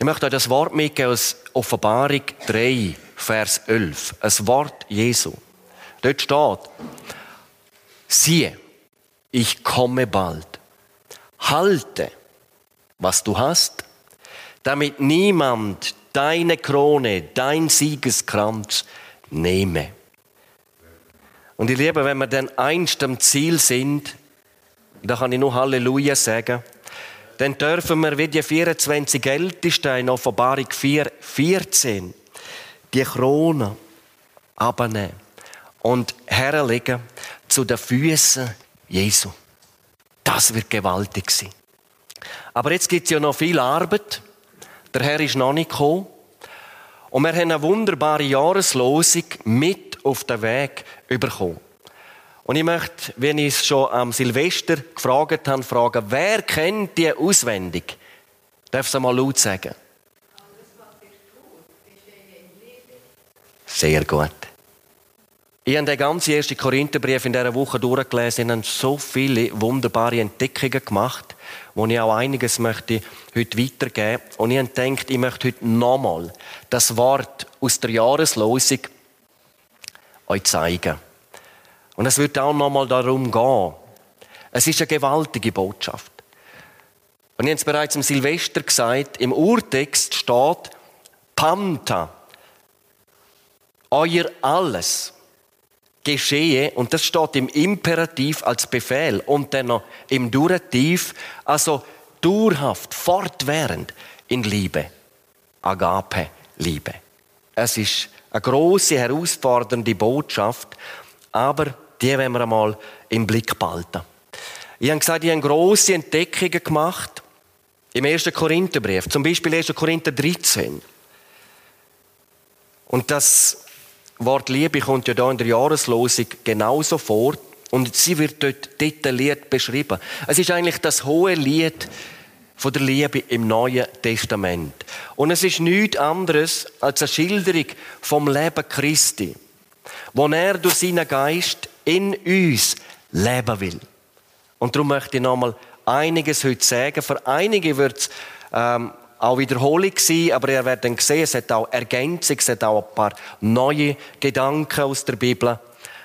Ich möchte euch das Wort mitgeben aus Offenbarung 3, Vers 11. Ein Wort Jesu. Dort steht, siehe, ich komme bald. Halte, was du hast, damit niemand deine Krone, dein Siegeskranz nehme. Und ich liebe, wenn wir dann einst am Ziel sind, da kann ich nur Halleluja sagen, dann dürfen wir wie die 24 Ältesten in Offenbarung 4, 14 die Krone abnehmen und herlegen zu den Füßen Jesu. Das wird gewaltig sein. Aber jetzt gibt es ja noch viel Arbeit. Der Herr ist noch nicht gekommen. Und wir haben eine wunderbare Jahreslosung mit auf den Weg bekommen. Und ich möchte, wenn ich es schon am Silvester gefragt habe, fragen, wer kennt die auswendig? Darf es einmal laut sagen? Sehr gut. Ich habe den ganzen ersten Korintherbrief in dieser Woche durchgelesen und so viele wunderbare Entdeckungen gemacht, wo ich auch einiges möchte heute weitergeben. Und ich habe gedacht, ich möchte heute nochmal das Wort aus der Jahreslosung euch zeigen. Und es wird auch nochmal darum gehen. Es ist eine gewaltige Botschaft. Und ich habe es bereits im Silvester gesagt, im Urtext steht Panta. Euer Alles geschehe, und das steht im Imperativ als Befehl und dann noch im Durativ, also dauerhaft, fortwährend in Liebe. Agape, Liebe. Es ist eine große, herausfordernde Botschaft, aber die werden wir einmal im Blick behalten. Ich habe gesagt, ich habe grosse Entdeckungen gemacht im 1. Korintherbrief, zum Beispiel 1. Korinther 13. Und das Wort Liebe kommt ja da in der Jahreslosung genauso vor und sie wird dort detailliert beschrieben. Es ist eigentlich das hohe Lied von der Liebe im Neuen Testament. Und es ist nichts anderes als eine Schilderung vom Leben Christi, wo er durch seinen Geist in uns leben will. Und darum möchte ich nochmal einiges heute sagen. Für einige wird es ähm, auch Wiederholung sein, aber ihr werdet dann sehen, es hat auch Ergänzung, es hat auch ein paar neue Gedanken aus der Bibel.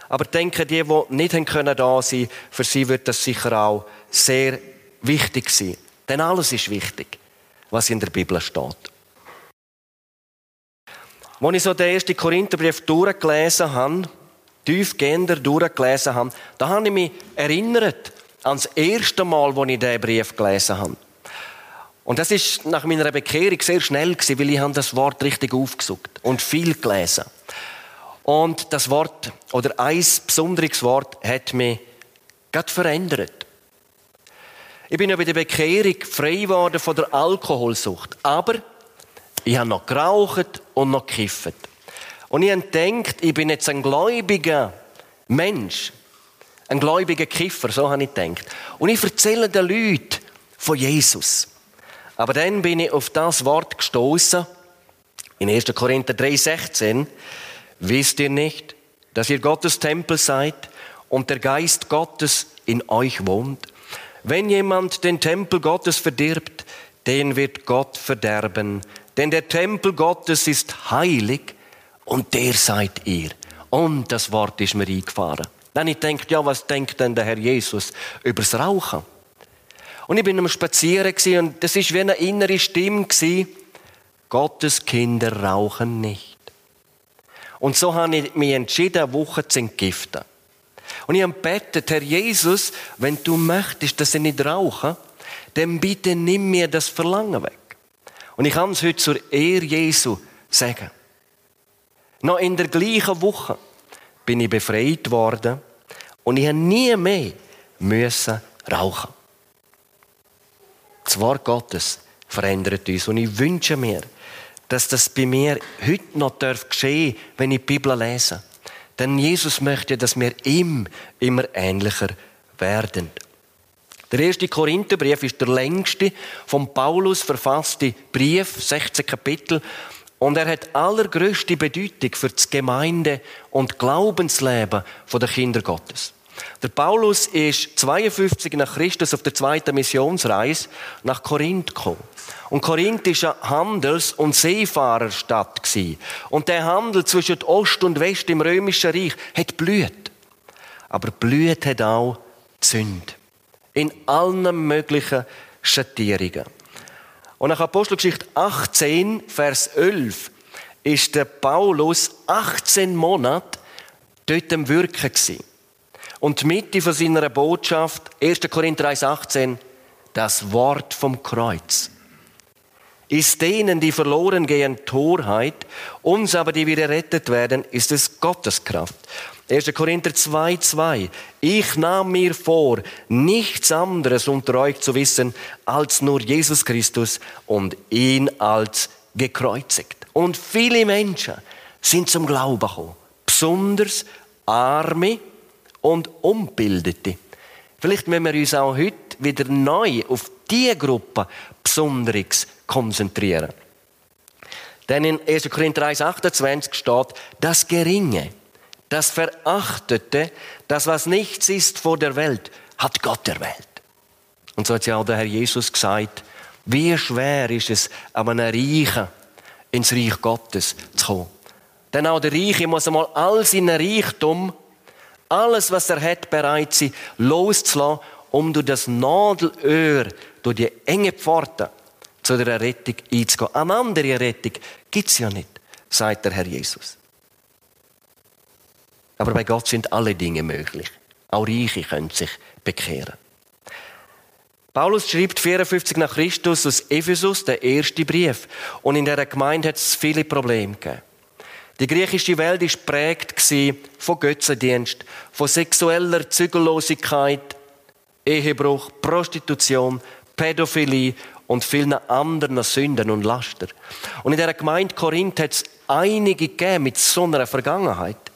Aber denke, die, die nicht können da sein, für sie wird das sicher auch sehr wichtig sein. Denn alles ist wichtig, was in der Bibel steht. Als ich so den ersten Korintherbrief durchgelesen habe, tiefgehender durchgelesen habe, da habe ich mich erinnert an das erste Mal, als ich diesen Brief gelesen habe. Und das ist nach meiner Bekehrung sehr schnell gewesen, weil ich habe das Wort richtig aufgesucht und viel gelesen. Und das Wort oder ein besonderes Wort hat mich gerade verändert. Ich bin ja bei der Bekehrung frei geworden von der Alkoholsucht. Aber ich habe noch geraucht und noch gekifft. Und ich habe gedacht, ich bin jetzt ein gläubiger Mensch. Ein gläubiger Kiffer, so habe ich gedacht. Und ich erzähle den Leuten von Jesus. Aber dann bin ich auf das Wort gestoßen in 1. Korinther 3,16. Wisst ihr nicht, dass ihr Gottes Tempel seid und der Geist Gottes in euch wohnt? Wenn jemand den Tempel Gottes verdirbt, den wird Gott verderben. Denn der Tempel Gottes ist heilig und der seid ihr. Und das Wort ist mir eingefahren. Dann ich denke, ja, was denkt denn der Herr Jesus übers Rauchen? Und ich bin am Spazieren und das ist wie eine innere Stimme Gottes Kinder rauchen nicht. Und so habe ich mich entschieden, eine Woche zu entgiften. Und ich habe gebetet, Herr Jesus, wenn du möchtest, dass ich nicht rauche, dann bitte nimm mir das Verlangen weg. Und ich kann es heute zur Ehre Jesu sagen. Noch in der gleichen Woche bin ich befreit worden und ich habe nie mehr müssen rauchen. Das Wort Gottes verändert uns. Und ich wünsche mir, dass das bei mir heute noch geschehen darf, wenn ich die Bibel lese. Denn Jesus möchte, dass wir ihm immer ähnlicher werden. Der erste Korintherbrief ist der längste von Paulus verfasste Brief, 16 Kapitel. Und er hat allergrößte Bedeutung für das Gemeinde- und Glaubensleben der Kinder Gottes. Der Paulus ist 52 nach Christus auf der zweiten Missionsreise nach Korinth gekommen. Und Korinth war eine Handels- und Seefahrerstadt. Und der Handel zwischen Ost und West im Römischen Reich hat blüht. Aber blüht hat auch Zünd. In allen möglichen Schattierungen. Und nach Apostelgeschichte 18, Vers 11, ist der Paulus 18 Monate dort am Wirken gewesen. Und die Mitte von seiner Botschaft, 1. Korinther 1, 18, das Wort vom Kreuz. Ist denen, die verloren gehen, Torheit, uns aber, die wieder errettet werden, ist es Gottes Kraft. 1. Korinther 2, 2. Ich nahm mir vor, nichts anderes unter euch zu wissen, als nur Jesus Christus und ihn als gekreuzigt. Und viele Menschen sind zum Glauben gekommen. Besonders Arme und Unbildete. Vielleicht müssen wir uns auch heute wieder neu auf diese Gruppe besonders konzentrieren. Denn in 1. Korinther 1, 28 steht, das Geringe, das Verachtete, das, was nichts ist vor der Welt, hat Gott erwählt. Und so hat ja auch der Herr Jesus gesagt, wie schwer ist es, aber einem Reichen ins Reich Gottes zu kommen. Denn auch der Reiche muss einmal all seinen Reichtum, alles, was er hat, bereit sein, loszulassen, um durch das Nadelöhr, durch die enge Pforte zu der Errettung einzugehen. Eine andere Errettung gibt es ja nicht, sagt der Herr Jesus. Aber bei Gott sind alle Dinge möglich. Auch Reiche können sich bekehren. Paulus schreibt 54 nach Christus aus Ephesus, der erste Brief. Und in dieser Gemeinde hat es viele Probleme gegeben. Die griechische Welt war geprägt von Götzendienst, von sexueller Zügellosigkeit, Ehebruch, Prostitution, Pädophilie und vielen anderen Sünden und Laster. Und in der Gemeinde Korinth hat es einige gegeben mit so einer Vergangenheit.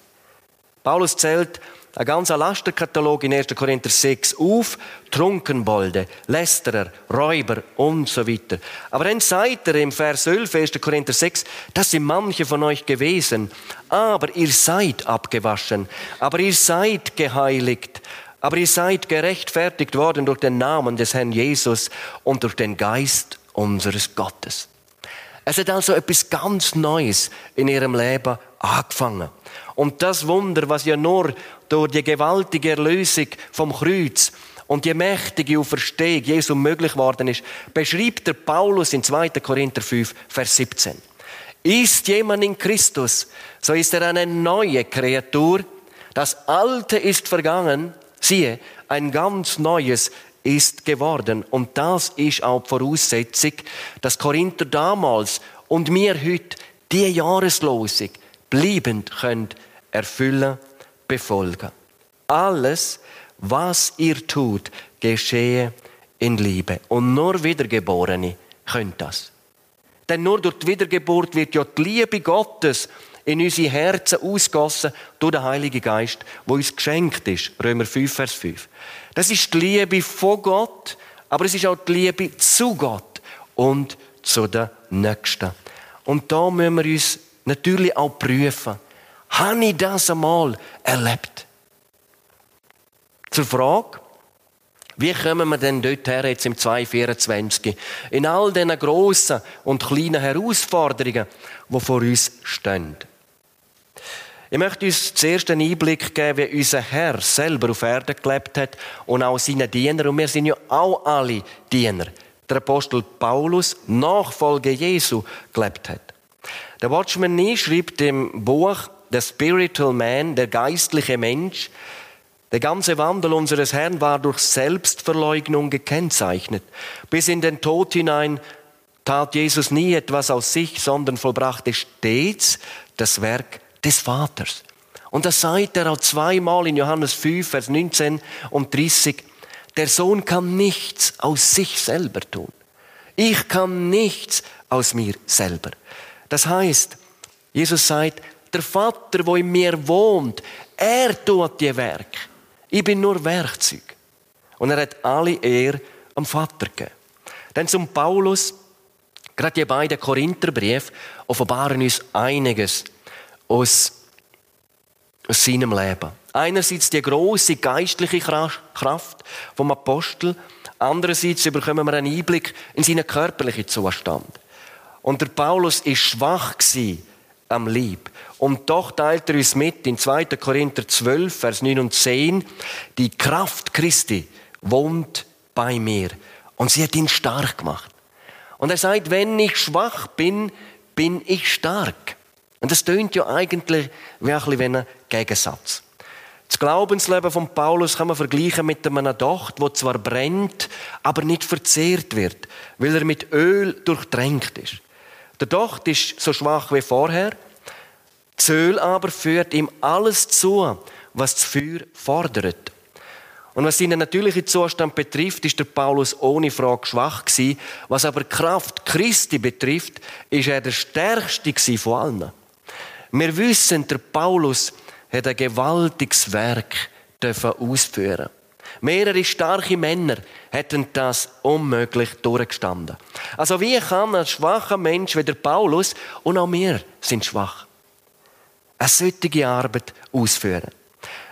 Paulus zählt ein ganzer Lasterkatalog in 1. Korinther 6 auf. Trunkenbolde, Lästerer, Räuber und so weiter. Aber dann sagt er im Vers 11, 1. Korinther 6, das sind manche von euch gewesen. Aber ihr seid abgewaschen. Aber ihr seid geheiligt. Aber ihr seid gerechtfertigt worden durch den Namen des Herrn Jesus und durch den Geist unseres Gottes. Es hat also etwas ganz Neues in ihrem Leben angefangen. Und das Wunder, was ja nur durch die gewaltige Erlösung vom Kreuz und die mächtige Auferstehung Jesu möglich geworden ist, beschreibt der Paulus in 2. Korinther 5, Vers 17. Ist jemand in Christus, so ist er eine neue Kreatur. Das Alte ist vergangen. Siehe, ein ganz neues ist geworden. Und das ist auch die Voraussetzung, dass Korinther damals und wir heute die Jahreslosung bleibend können erfüllen befolgen. Alles, was ihr tut, geschehe in Liebe. Und nur Wiedergeborene können das. Denn nur durch die Wiedergeburt wird ja die Liebe Gottes in unsere Herzen ausgossen durch den Heiligen Geist, wo uns geschenkt ist. Römer 5, Vers 5. Das ist die Liebe von Gott, aber es ist auch die Liebe zu Gott und zu den Nächsten. Und da müssen wir uns natürlich auch prüfen. Habe ich das einmal erlebt? Zur Frage, wie kommen wir denn dort her, jetzt im 2024? In all diesen grossen und kleinen Herausforderungen, die vor uns stehen. Ich möchte uns zuerst einen Einblick geben, wie unser Herr selber auf Erden gelebt hat und auch seine Diener. Und wir sind ja auch alle Diener. Der Apostel Paulus, Nachfolge Jesu, gelebt hat. Der Watchman Nee schreibt im Buch der Spiritual Man, der geistliche Mensch, der ganze Wandel unseres Herrn war durch Selbstverleugnung gekennzeichnet. Bis in den Tod hinein tat Jesus nie etwas aus sich, sondern vollbrachte stets das Werk des Vaters. Und das sagt er auch zweimal in Johannes 5, Vers 19 und 30. Der Sohn kann nichts aus sich selber tun. Ich kann nichts aus mir selber. Das heißt, Jesus sagt, der Vater, wo in mir wohnt, er tut die Werk. Ich bin nur Werkzeug. Und er hat alle Ehre am Vater gegeben. Denn zum Paulus, gerade die beiden Korintherbriefe offenbaren uns einiges aus aus seinem Leben. Einerseits die große geistliche Kraft vom Apostel, andererseits bekommen wir einen Einblick in seinen körperlichen Zustand. Und der Paulus ist schwach am Lieb. Und doch teilt er uns mit in 2. Korinther 12, Vers 9 und 10, die Kraft Christi wohnt bei mir. Und sie hat ihn stark gemacht. Und er sagt, wenn ich schwach bin, bin ich stark. Und das tönt ja eigentlich wie ein, ein Gegensatz. Das Glaubensleben von Paulus kann man vergleichen mit einem Docht, wo zwar brennt, aber nicht verzehrt wird, weil er mit Öl durchtränkt ist. Der Docht ist so schwach wie vorher, das Öl aber führt ihm alles zu, was das Feuer fordert. Und was seinen natürlichen Zustand betrifft, ist der Paulus ohne Frage schwach gewesen. Was aber Kraft Christi betrifft, ist er der stärkste von allen. Wir wissen, der Paulus hat ein gewaltiges Werk ausführen Mehrere starke Männer hätten das unmöglich durchgestanden. Also wie kann ein schwacher Mensch wie der Paulus und auch wir sind schwach eine solche Arbeit ausführen.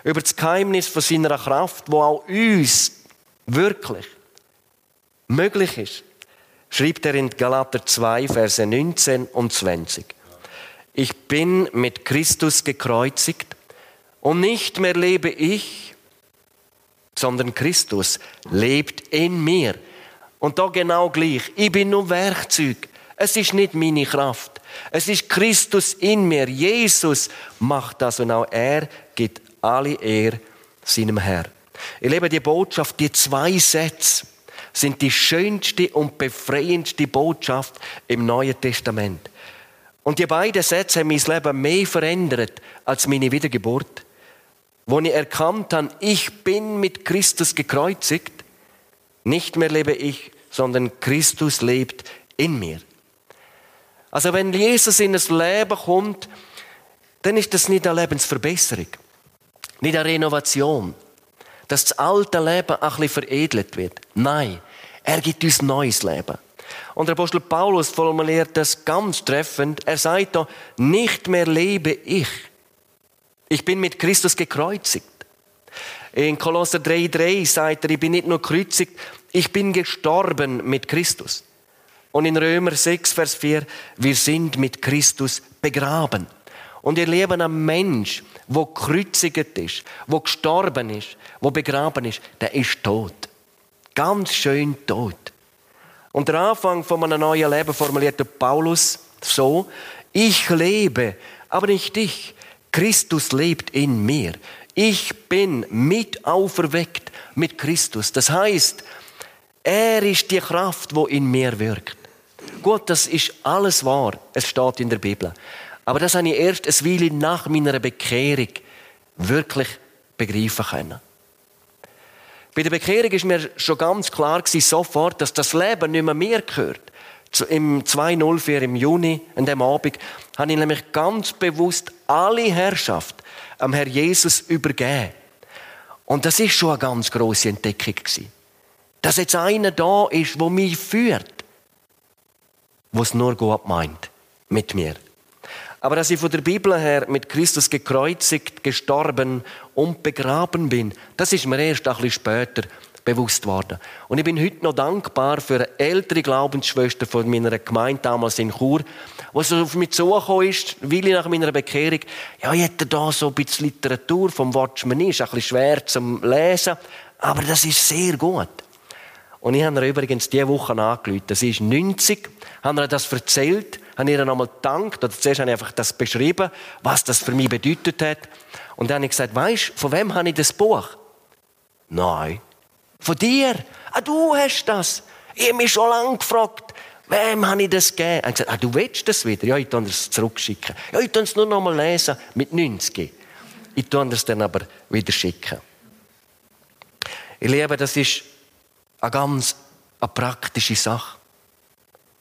Über das Geheimnis von seiner Kraft, wo auch uns wirklich möglich ist, schreibt er in Galater 2, Verse 19 und 20. Ich bin mit Christus gekreuzigt und nicht mehr lebe ich, sondern Christus lebt in mir. Und da genau gleich. Ich bin nur Werkzeug. Es ist nicht meine Kraft. Es ist Christus in mir. Jesus macht das und auch er gibt alle Ehre seinem Herr. Ich liebe die Botschaft, die zwei Sätze sind die schönste und befreiendste Botschaft im Neuen Testament. Und die beiden Sätze haben mein Leben mehr verändert als meine Wiedergeburt. Wo ich erkannt habe, ich bin mit Christus gekreuzigt. Nicht mehr lebe ich, sondern Christus lebt in mir. Also wenn Jesus in das Leben kommt, dann ist das nicht eine Lebensverbesserung, nicht eine Renovation, dass das alte Leben ein bisschen veredelt wird. Nein, er gibt uns neues Leben. Und der Apostel Paulus formuliert das ganz treffend. Er sagt da, nicht mehr lebe ich. Ich bin mit Christus gekreuzigt. In Kolosser 3,3 sagt er, ich bin nicht nur gekreuzigt, ich bin gestorben mit Christus. Und in Römer 6, Vers 4, wir sind mit Christus begraben. Und ihr leben ein Mensch, wo gekreuzigt ist, wo gestorben ist, wo begraben ist, der ist tot. Ganz schön tot. Und der Anfang von einem neuen Leben formulierte Paulus so, ich lebe, aber nicht ich. Christus lebt in mir. Ich bin mit auferweckt mit Christus. Das heißt, er ist die Kraft, wo in mir wirkt. Gut, das ist alles wahr. Es steht in der Bibel. Aber das habe ich erst ein Weile nach meiner Bekehrung wirklich begreifen können. Bei der Bekehrung ist mir schon ganz klar gewesen, sofort, dass das Leben nicht mehr mir gehört. Im 204 im Juni, an dem Abend, habe ich nämlich ganz bewusst alle Herrschaft am Herr Jesus übergeben. Und das ist schon eine ganz große Entdeckung gewesen. Dass jetzt einer da ist, wo mich führt was nur Gott meint mit mir. Aber dass ich von der Bibel her mit Christus gekreuzigt, gestorben und begraben bin, das ist mir erst ein bisschen später bewusst worden. Und ich bin heute noch dankbar für eine ältere Glaubensschwester von meiner Gemeinde damals in Chur, so auf mich zugekommen ist, weil ich nach meiner Bekehrung, ja, ich hätte da so ein bisschen Literatur vom Watchman, ist ein bisschen schwer zum Lesen, aber das ist sehr gut. Und ich habe ihr übrigens diese Woche angerufen. Sie ist 90, habe ihr das erzählt, habe ihr nochmal gedankt, oder zuerst habe ich einfach das beschrieben, was das für mich bedeutet hat. Und dann habe ich gesagt, weisst, von wem habe ich das Buch? Nein. Von dir? Ah, du hast das. Ich habe mich schon lange gefragt, wem habe ich das gegeben? Er hat gesagt, ah, du willst das wieder? Ja, ich kann es zurückschicken. Ja, ich kann es nur noch mal lesen, mit 90. Ich kann es dann aber wieder schicken. Ich liebe, das ist eine ganz eine praktische Sache.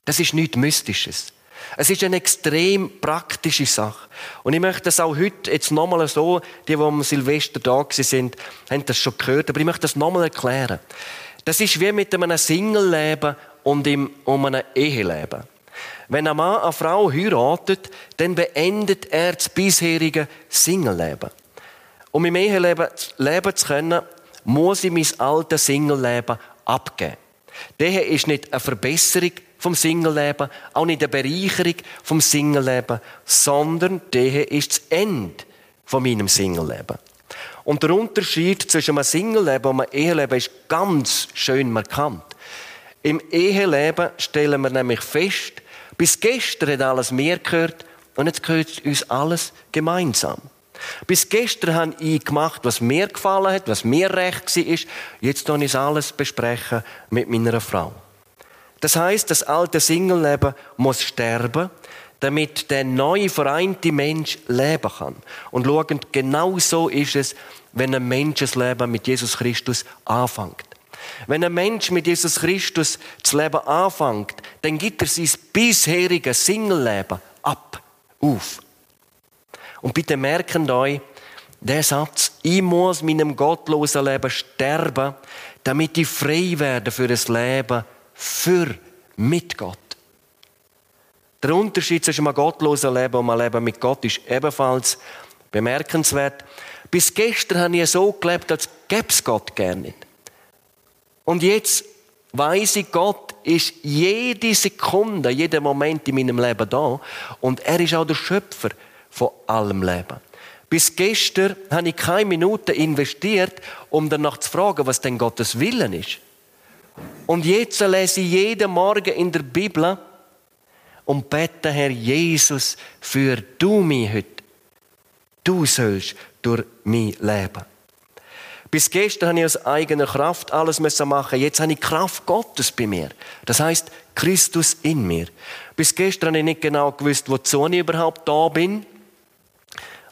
Das ist nichts Mystisches. Es ist eine extrem praktische Sache. Und ich möchte das auch heute jetzt nochmal so, die, die am Silvester da sind, haben das schon gehört, aber ich möchte das nochmal erklären. Das ist wie mit einem Single-Leben und um einem Eheleben. Wenn ein Mann eine Frau heiratet, dann beendet er das bisherige Single-Leben. Um im Eheleben leben zu können, muss ich mein altes Single-Leben abgeben. Daher ist nicht eine Verbesserung vom Single-Leben, auch nicht eine Bereicherung vom Single-Leben, sondern daher ist das Ende von meinem Single-Leben. Und der Unterschied zwischen einem Single-Leben und einem Eheleben ist ganz schön markant. Im Eheleben stellen wir nämlich fest, bis gestern hat alles mir gehört und jetzt gehört uns alles gemeinsam. Bis gestern habe ich gemacht, was mir gefallen hat, was mir recht war. Jetzt kann ich alles besprechen mit meiner Frau. Das heißt, das alte Single-Leben muss sterben, damit der neue vereinte Mensch leben kann. Und schauen, genau so ist es, wenn ein Menschenleben mit Jesus Christus anfängt. Wenn ein Mensch mit Jesus Christus das Leben anfängt, dann gibt er sein bisheriges Single-Leben ab, auf. Und bitte merken euch, der Satz, ich muss meinem gottlosen Leben sterben, damit ich frei werde für das Leben für mit Gott. Der Unterschied zwischen einem gottlosen Leben und einem Leben mit Gott ist ebenfalls bemerkenswert. Bis gestern habe ich so gelebt, als gäbe es Gott gerne nicht. Und jetzt weiß ich, Gott ist jede Sekunde, jeden Moment in meinem Leben da. Und er ist auch der Schöpfer von allem Leben. Bis gestern habe ich keine Minute investiert, um danach zu fragen, was denn Gottes Willen ist. Und jetzt lese ich jeden Morgen in der Bibel und bete, Herr Jesus, für du mich heute. Du sollst durch mein Leben. Bis gestern habe ich aus eigener Kraft alles machen Jetzt habe ich Kraft Gottes bei mir. Das heißt Christus in mir. Bis gestern habe ich nicht genau gewusst, wozu ich überhaupt da bin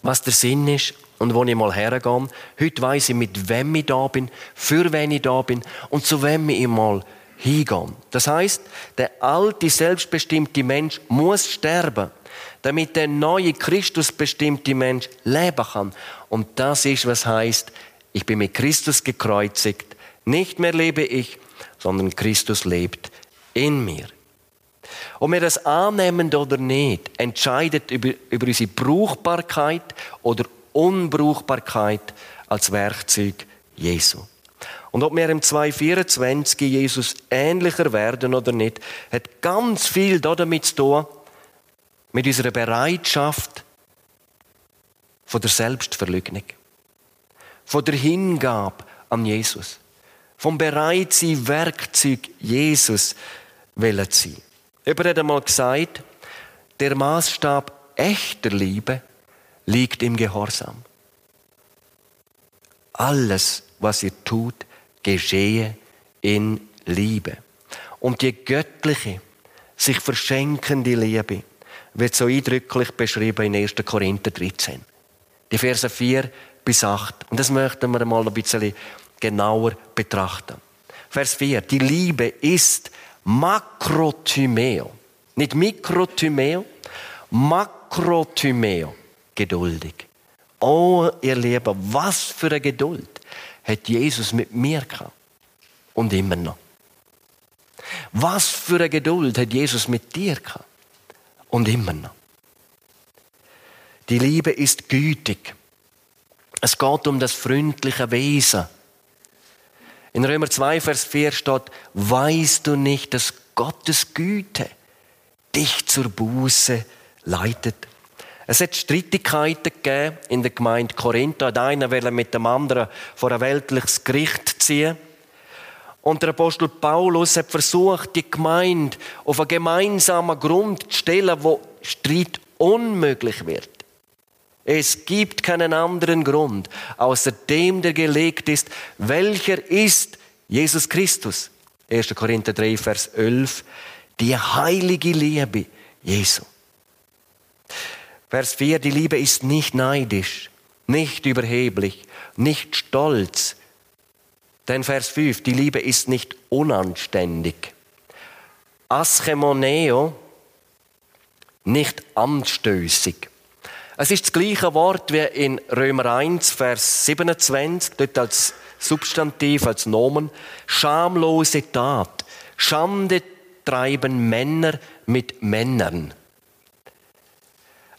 was der Sinn ist und wo ich mal hergehe. Heute weiss ich, mit wem ich da bin, für wen ich da bin und zu wem ich mal hingehe. Das heißt, der alte, selbstbestimmte Mensch muss sterben, damit der neue, Christusbestimmte Mensch leben kann. Und das ist, was heißt, ich bin mit Christus gekreuzigt. Nicht mehr lebe ich, sondern Christus lebt in mir. Ob wir das annehmen oder nicht, entscheidet über, über unsere Brauchbarkeit oder Unbrauchbarkeit als Werkzeug Jesu. Und ob wir im 224 Jesus ähnlicher werden oder nicht, hat ganz viel damit zu tun, mit unserer Bereitschaft von der Selbstverleugnung, von der Hingabe an Jesus, vom Bereitsein, Werkzeug Jesus zu sein. Jemand hat einmal gesagt, der Maßstab echter Liebe liegt im Gehorsam. Alles, was ihr tut, geschehe in Liebe. Und die göttliche, sich verschenkende Liebe wird so eindrücklich beschrieben in 1. Korinther 13. Die Verse 4 bis 8. Und das möchten wir mal ein bisschen genauer betrachten. Vers 4. Die Liebe ist Makrotymeo. Nicht Mikrotymeo, Makrotymeo. Geduldig. Oh, ihr Lieben, was für eine Geduld hat Jesus mit mir gehabt. Und immer noch. Was für eine Geduld hat Jesus mit dir gehabt. Und immer noch. Die Liebe ist gütig. Es geht um das freundliche Wesen in Römer 2, Vers 4 steht, weißt du nicht, dass Gottes Güte dich zur Buße leitet? Es hat Streitigkeiten gegeben in der Gemeinde Korintho. Der eine will mit dem anderen vor ein weltliches Gericht ziehen. Und der Apostel Paulus hat versucht, die Gemeinde auf einen gemeinsamen Grund zu stellen, wo Streit unmöglich wird. Es gibt keinen anderen Grund, außer dem, der gelegt ist. Welcher ist Jesus Christus? 1. Korinther 3, Vers 11. Die heilige Liebe Jesu. Vers 4. Die Liebe ist nicht neidisch, nicht überheblich, nicht stolz. Denn Vers 5. Die Liebe ist nicht unanständig. Aschemoneo, nicht anstößig. Es ist das gleiche Wort wie in Römer 1, Vers 27, dort als Substantiv, als Nomen. Schamlose Tat. Schande treiben Männer mit Männern.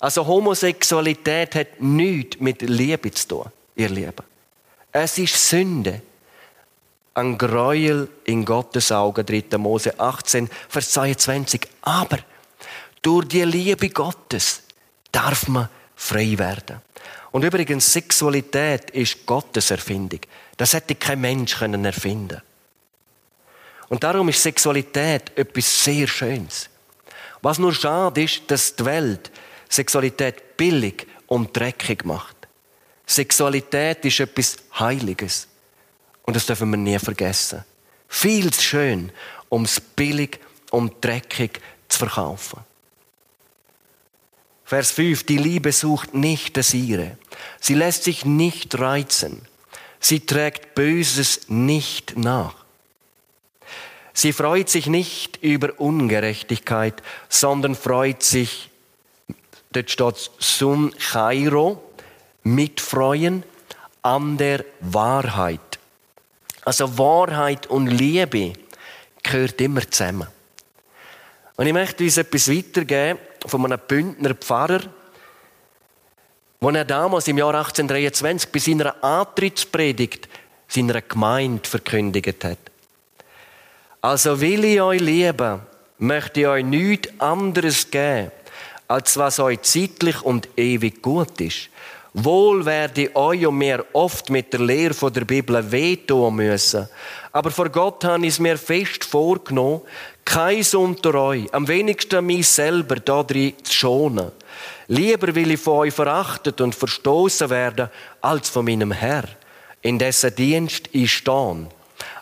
Also Homosexualität hat nichts mit Liebe zu tun. ihr Lieben. Es ist Sünde. Ein Gräuel in Gottes Augen, 3. Mose 18, Vers 22. Aber durch die Liebe Gottes darf man frei werden. Und übrigens, Sexualität ist Gottes Erfindung. Das hätte kein Mensch können erfinden Und darum ist Sexualität etwas sehr Schönes. Was nur schade ist, dass die Welt Sexualität billig und dreckig macht. Sexualität ist etwas Heiliges. Und das dürfen wir nie vergessen. Viel zu schön, um es billig und dreckig zu verkaufen. Vers 5. Die Liebe sucht nicht das ihre. Sie lässt sich nicht reizen. Sie trägt Böses nicht nach. Sie freut sich nicht über Ungerechtigkeit, sondern freut sich, dort steht Sun Chairo, mitfreuen an der Wahrheit. Also Wahrheit und Liebe gehört immer zusammen. Und ich möchte uns etwas weitergeben von einem Bündner Pfarrer, wo er damals im Jahr 1823 bei seiner Antrittspredigt seiner Gemeinde verkündigt hat. Also will ich euch lieben, möchte ich euch nichts anderes geben, als was euch zeitlich und ewig gut ist. Wohl werde euch und mir oft mit der Lehre von der Bibel wehtun müssen. Aber vor Gott habe ich es mir fest vorgenommen, keins unter euch, am wenigsten mich selber da drin zu schonen. Lieber will ich von euch verachtet und verstoßen werden, als von meinem Herr, in dessen Dienst ich stehe.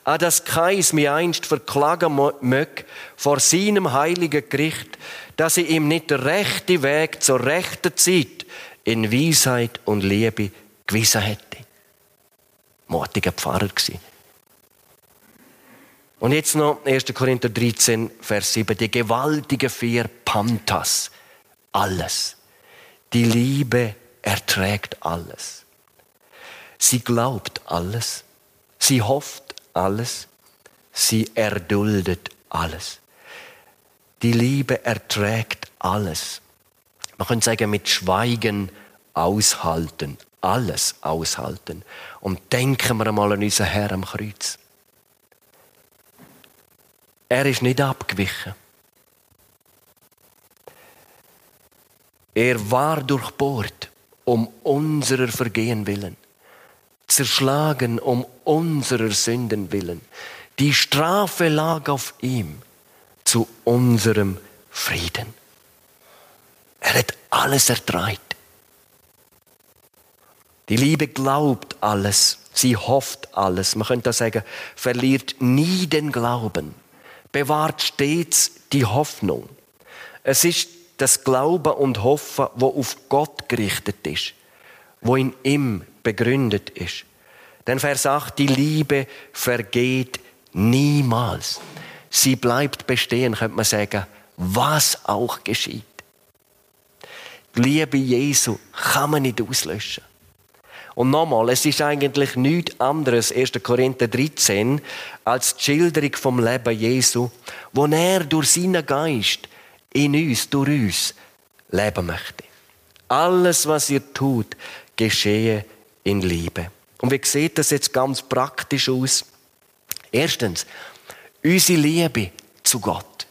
An das keins mich einst verklagen mög vor seinem heiligen Gericht, dass ich ihm nicht der rechte Weg zur rechten Zeit in Weisheit und Liebe gewiesen hätte. Mutiger Pfarrer gewesen. Und jetzt noch 1. Korinther 13, Vers 7. Die gewaltige vier Pantas. Alles. Die Liebe erträgt alles. Sie glaubt alles. Sie hofft alles. Sie erduldet alles. Die Liebe erträgt alles. Man könnte sagen, mit Schweigen aushalten. Alles aushalten. Und denken wir einmal an unseren Herr am Kreuz. Er ist nicht abgewichen. Er war durchbohrt um unserer Vergehen willen, zerschlagen um unserer Sünden willen. Die Strafe lag auf ihm zu unserem Frieden. Er hat alles ertreibt. Die Liebe glaubt alles, sie hofft alles. Man könnte sagen, verliert nie den Glauben, bewahrt stets die Hoffnung. Es ist das Glauben und Hoffen, wo auf Gott gerichtet ist, wo in ihm begründet ist. Denn Vers 8, die Liebe vergeht niemals. Sie bleibt bestehen, könnte man sagen, was auch geschieht. Die Liebe Jesu kann man nicht auslöschen. Und nochmal, es ist eigentlich nichts anderes, 1. Korinther 13, als die Schilderung vom Leben Jesu, wo er durch seinen Geist in uns, durch uns leben möchte. Alles, was ihr tut, geschehe in Liebe. Und wie sieht das jetzt ganz praktisch aus? Erstens, unsere Liebe zu Gott.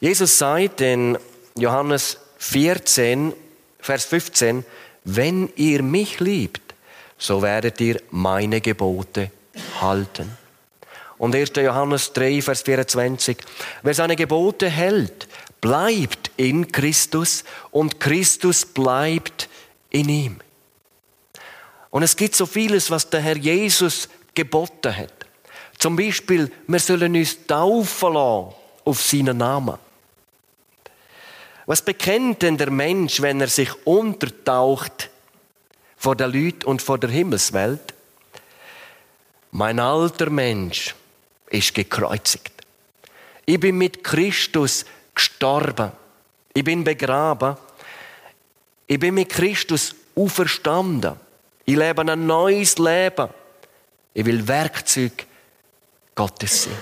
Jesus sagt in Johannes 14, Vers 15, wenn ihr mich liebt, so werdet ihr meine Gebote halten. Und 1. Johannes 3, Vers 24. Wer seine Gebote hält, bleibt in Christus und Christus bleibt in ihm. Und es gibt so vieles, was der Herr Jesus geboten hat. Zum Beispiel, wir sollen uns taufen lassen auf seinen Namen. Was bekennt denn der Mensch, wenn er sich untertaucht vor der Leuten und vor der Himmelswelt? Mein alter Mensch ist gekreuzigt. Ich bin mit Christus gestorben. Ich bin begraben. Ich bin mit Christus auferstanden. Ich lebe ein neues Leben. Ich will Werkzeug Gottes sein.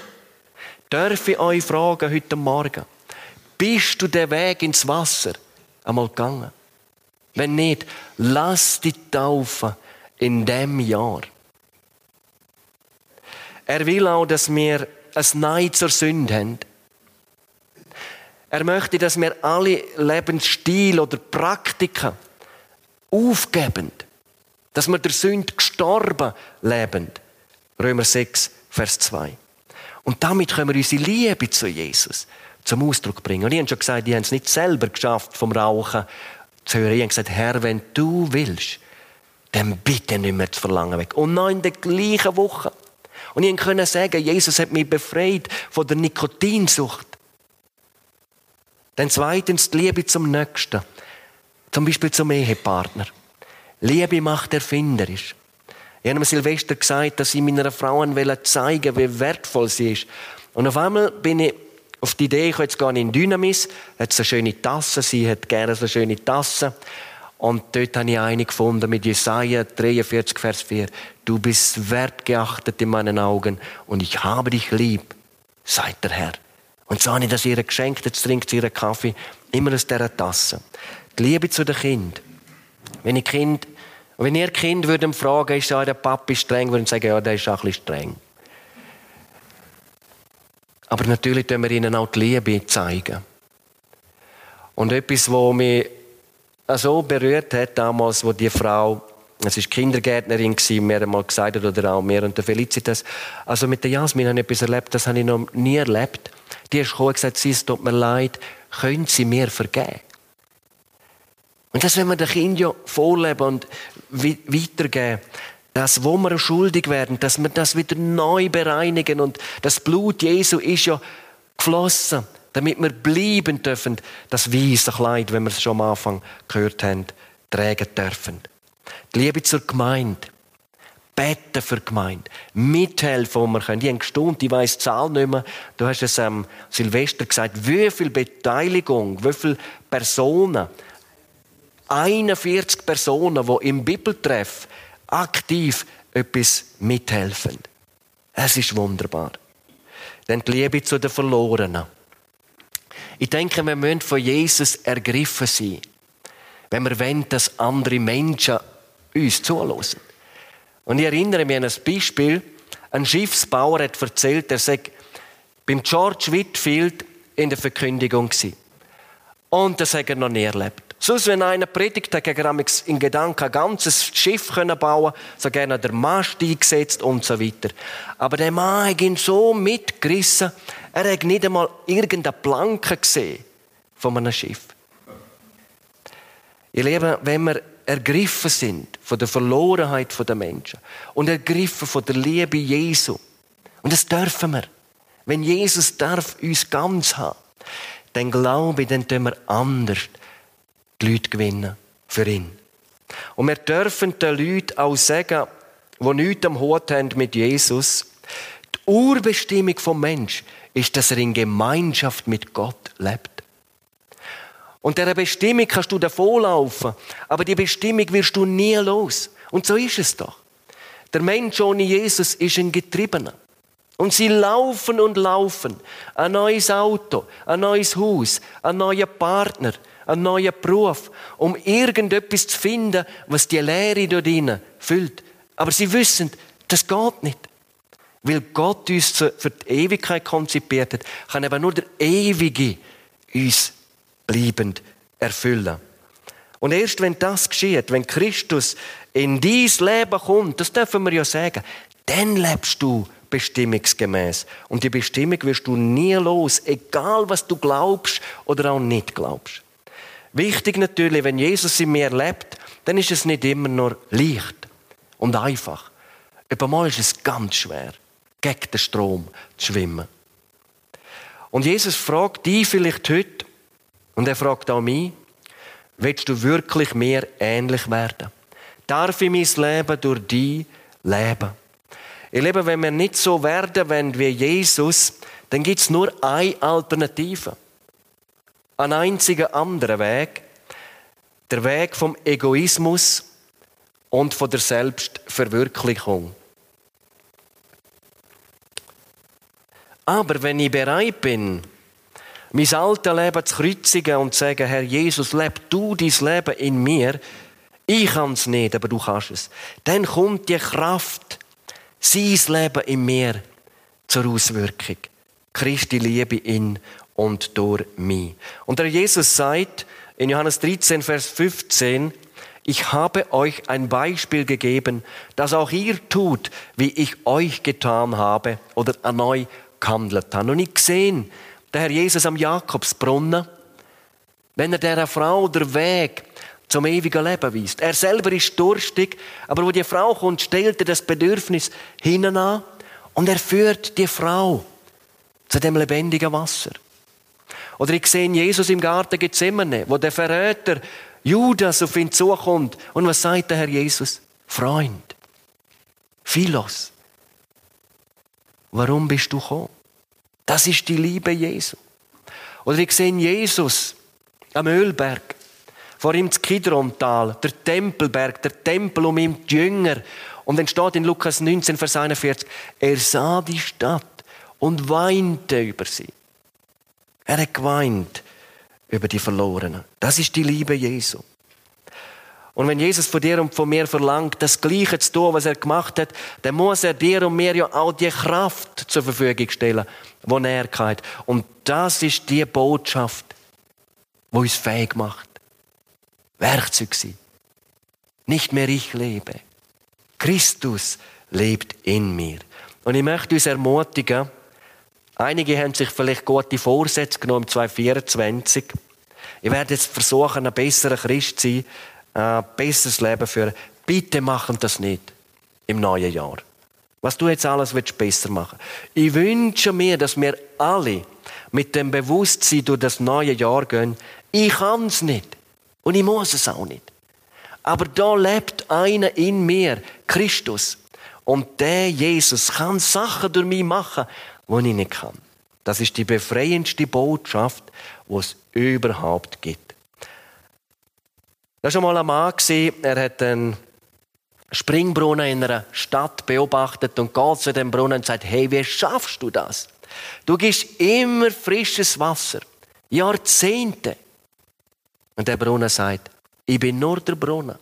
Darf ich euch fragen heute Morgen, bist du den Weg ins Wasser einmal gegangen? Wenn nicht, lass dich taufen in dem Jahr. Er will auch, dass wir ein Nein zur Sünde haben. Er möchte, dass wir alle Lebensstil oder Praktiken aufgeben. Dass wir der Sünde gestorben leben. Römer 6, Vers 2. Und damit können wir unsere Liebe zu Jesus zum Ausdruck bringen. Und ich habe schon gesagt, die haben es nicht selber geschafft, vom Rauchen zu hören. Ich habe gesagt, Herr, wenn du willst, dann bitte nicht mehr zu verlangen weg. Und noch in der gleichen Woche. Und ich konnte sagen, Jesus hat mich befreit von der Nikotinsucht. Dann zweitens die Liebe zum Nächsten. Zum Beispiel zum Ehepartner. Liebe macht erfinderisch. Ich habe Silvester gesagt, dass ich meiner Frau zeigen wie wertvoll sie ist. Und auf einmal bin ich auf die Idee, ich jetzt gehe in Dynamis, hat so schöne Tasse, sie hat gerne so schöne Tasse. Und dort habe ich eine gefunden mit Jesaja 43, Vers 4. Du bist wertgeachtet in meinen Augen und ich habe dich lieb, sagt der Herr. Und so habe ich das ihr geschenkt, jetzt trinkt sie ihren Kaffee, immer aus dieser Tasse. Die Liebe zu den Kind. Wenn ich Kind, wenn ihr Kind würden fragen, ist ja der Papi streng, würden sagen, ja, der ist auch ein bisschen streng. Aber natürlich können wir ihnen auch die Liebe zeigen. Und etwas, was mich so berührt hat, damals, wo die Frau, es war Kindergärtnerin, mir einmal gesagt oder auch mir und der Felicitas, also mit der Jasmin habe ich etwas erlebt, das habe ich noch nie erlebt. Die ist gekommen und gesagt, sie, es tut mir leid, können Sie mir vergeben? Und das, wenn wir den Kindern ja vorleben und weitergeben, dass, wo wir schuldig werden, dass wir das wieder neu bereinigen und das Blut Jesu ist ja geflossen, damit wir bleiben dürfen, das weiße Kleid, wenn wir es schon am Anfang gehört haben, tragen dürfen. Die Liebe zur Gemeinde. Beten für die Gemeinde. Mithelfen, wo wir können. Die haben gestaunt, ich weiss die Zahl nicht mehr. Du hast es am Silvester gesagt, wie viel Beteiligung, wie viele Personen, 41 Personen, die im Bibeltreff aktiv etwas mithelfen. Es ist wunderbar. Denn die Liebe zu den Verlorenen. Ich denke, wir müssen von Jesus ergriffen sein, wenn wir wollen, dass andere Menschen uns zulassen. Und ich erinnere mich an ein Beispiel. Ein Schiffsbauer hat erzählt, er sei beim George Whitfield in der Verkündigung gewesen. Und das hat er noch nie erlebt. Sonst, wenn einer predigt, hat er in Gedanken ein ganzes Schiff bauen können so gerne der Mast eingesetzt und so weiter. Aber der Mann hat ihn so mitgerissen, er hat nicht einmal irgendeine Planke gesehen von einem Schiff. Ihr Lieben, wenn wir ergriffen sind von der Verlorenheit der Menschen und ergriffen von der Liebe Jesu, und das dürfen wir, wenn Jesus darf uns ganz haben, dann glaube ich, dann tun wir anders die Leute gewinnen für ihn. Und wir dürfen den Leuten auch sagen, die nichts am Hut haben mit Jesus, die Urbestimmung vom Mensch ist, dass er in Gemeinschaft mit Gott lebt. Und dieser Bestimmung kannst du davonlaufen, aber die Bestimmung wirst du nie los. Und so ist es doch. Der Mensch ohne Jesus ist ein Getriebener. Und sie laufen und laufen. Ein neues Auto, ein neues Haus, ein neuer Partner, einen neuen Beruf, um irgendetwas zu finden, was die Lehre dort drinnen füllt. Aber sie wissen, das geht nicht. Weil Gott uns für die Ewigkeit konzipiert hat, kann eben nur der Ewige uns bleibend erfüllen. Und erst wenn das geschieht, wenn Christus in dein Leben kommt, das dürfen wir ja sagen, dann lebst du bestimmungsgemäß. Und die Bestimmung wirst du nie los, egal was du glaubst oder auch nicht glaubst. Wichtig natürlich, wenn Jesus in mir lebt, dann ist es nicht immer nur leicht und einfach. Mal ist es ganz schwer, gegen den Strom zu schwimmen. Und Jesus fragt dich vielleicht heute, und er fragt auch mich, willst du wirklich mir ähnlich werden? Darf ich mein Leben durch dich leben? Ich lebe, wenn wir nicht so werden wenn wie Jesus, dann gibt es nur eine Alternative ein einziger anderer Weg, der Weg vom Egoismus und von der Selbstverwirklichung. Aber wenn ich bereit bin, mein altes Leben zu kreuzigen und zu sagen, Herr Jesus, leb du dein Leben in mir. Ich kann es nicht, aber du kannst es. Dann kommt die Kraft, sein Leben in mir zur Auswirkung. Christi Liebe in und durch mich. Und der Jesus sagt in Johannes 13, Vers 15, ich habe euch ein Beispiel gegeben, dass auch ihr tut, wie ich euch getan habe oder an euch gehandelt habe. Und ich gesehen, der Herr Jesus am Jakobsbrunnen, wenn er der Frau der Weg zum ewigen Leben weist. Er selber ist durstig, aber wo die Frau kommt, stellt er das Bedürfnis hinein an und er führt die Frau zu dem lebendigen Wasser. Oder ich sehe Jesus im Garten Gethsemane, wo der Verräter Judas auf ihn zukommt. Und was sagt der Herr Jesus? Freund, Philos, warum bist du gekommen? Das ist die Liebe Jesu. Oder ich sehe Jesus am Ölberg, vor ihm das Kidrontal, der Tempelberg, der Tempel um ihm die Jünger. Und dann steht in Lukas 19, Vers 41, er sah die Stadt und weinte über sie. Er hat geweint über die Verlorenen. Das ist die Liebe Jesu. Und wenn Jesus von dir und von mir verlangt, das Gleiche zu tun, was er gemacht hat, dann muss er dir und mir ja auch die Kraft zur Verfügung stellen, die er hat. Und das ist die Botschaft, die uns fähig macht. Werkzeug sein. Nicht mehr ich lebe. Christus lebt in mir. Und ich möchte uns ermutigen, Einige haben sich vielleicht gute Vorsätze genommen im 2024. Ich werde jetzt versuchen, ein besserer Christ zu sein, ein besseres Leben führen. Bitte machen das nicht im neuen Jahr. Was du jetzt alles willst, besser machen. Ich wünsche mir, dass wir alle mit dem Bewusstsein durch das neue Jahr gehen. Ich kann es nicht. Und ich muss es auch nicht. Aber da lebt einer in mir, Christus. Und der Jesus kann Sachen durch mich machen, die ich nicht kann. Das ist die befreiendste Botschaft, die es überhaupt gibt. Da war schon mal ein Mann, er hat einen Springbrunnen in einer Stadt beobachtet und geht zu dem Brunnen und sagt, hey, wie schaffst du das? Du gibst immer frisches Wasser. Jahrzehnte. Und der Brunnen sagt, ich bin nur der Brunnen.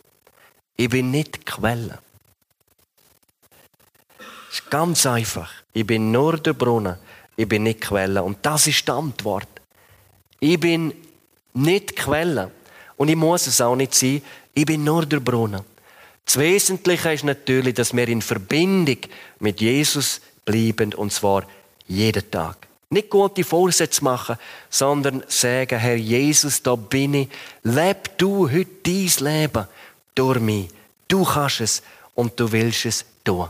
Ich bin nicht die Quelle. Es ist ganz einfach. Ich bin nur der Brunnen. Ich bin nicht Quelle. Und das ist die Antwort. Ich bin nicht Quelle. Und ich muss es auch nicht sein. Ich bin nur der Brunnen. Das Wesentliche ist natürlich, dass wir in Verbindung mit Jesus bleiben, und zwar jeden Tag. Nicht gute Vorsätze machen, sondern sagen, Herr Jesus, da bin ich. Leb du heute dein Leben durch mich. Du kannst es und du willst es tun.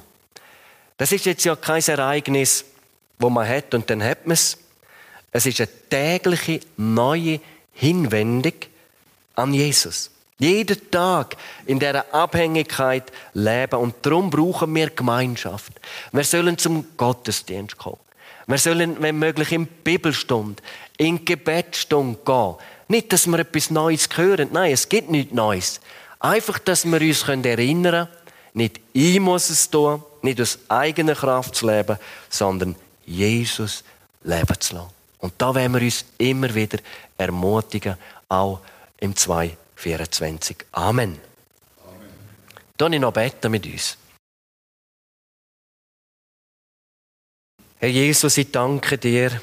Das ist jetzt ja kein Ereignis, wo man hat und dann hat man es. Es ist eine tägliche neue Hinwendung an Jesus. Jeden Tag in dieser Abhängigkeit leben und darum brauchen wir Gemeinschaft. Wir sollen zum Gottesdienst kommen. Wir sollen, wenn möglich, in Bibelstunde, in Gebetsstunde gehen. Nicht, dass wir etwas Neues hören. Nein, es gibt nichts Neues. Einfach, dass wir uns erinnern können, nicht ich muss es tun, nicht aus eigener Kraft zu leben, sondern Jesus leben zu lassen. Und da werden wir uns immer wieder ermutigen, auch im 224. Amen. Amen. Dann ich noch beten mit uns. Herr Jesus, ich danke dir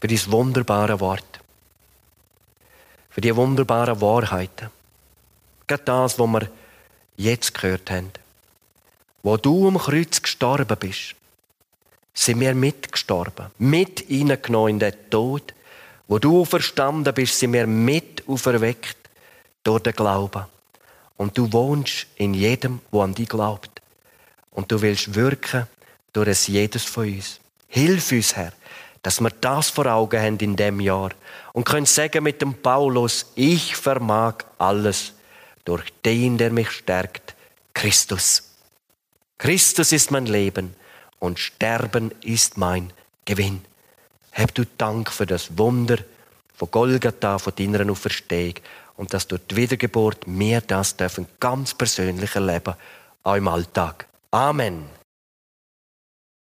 für dieses wunderbare Wort. Für die wunderbaren Wahrheiten. Gerade das, was wir jetzt gehört haben. Wo du am Kreuz gestorben bist, sind wir mitgestorben, mit hineingenommen in den Tod. Wo du verstanden bist, sind wir mit auferweckt durch den Glauben. Und du wohnst in jedem, der an dich glaubt. Und du willst wirken durch es jedes von uns. Hilf uns, Herr, dass wir das vor Augen haben in dem Jahr und können sagen mit dem Paulus, ich vermag alles durch den, der mich stärkt, Christus. Christus ist mein Leben und Sterben ist mein Gewinn. Hab du Dank für das Wunder von Golgatha, von deiner Auferstehung und dass durch die Wiedergeburt wir das dürfen ganz persönlich erleben, auch im Alltag. Amen.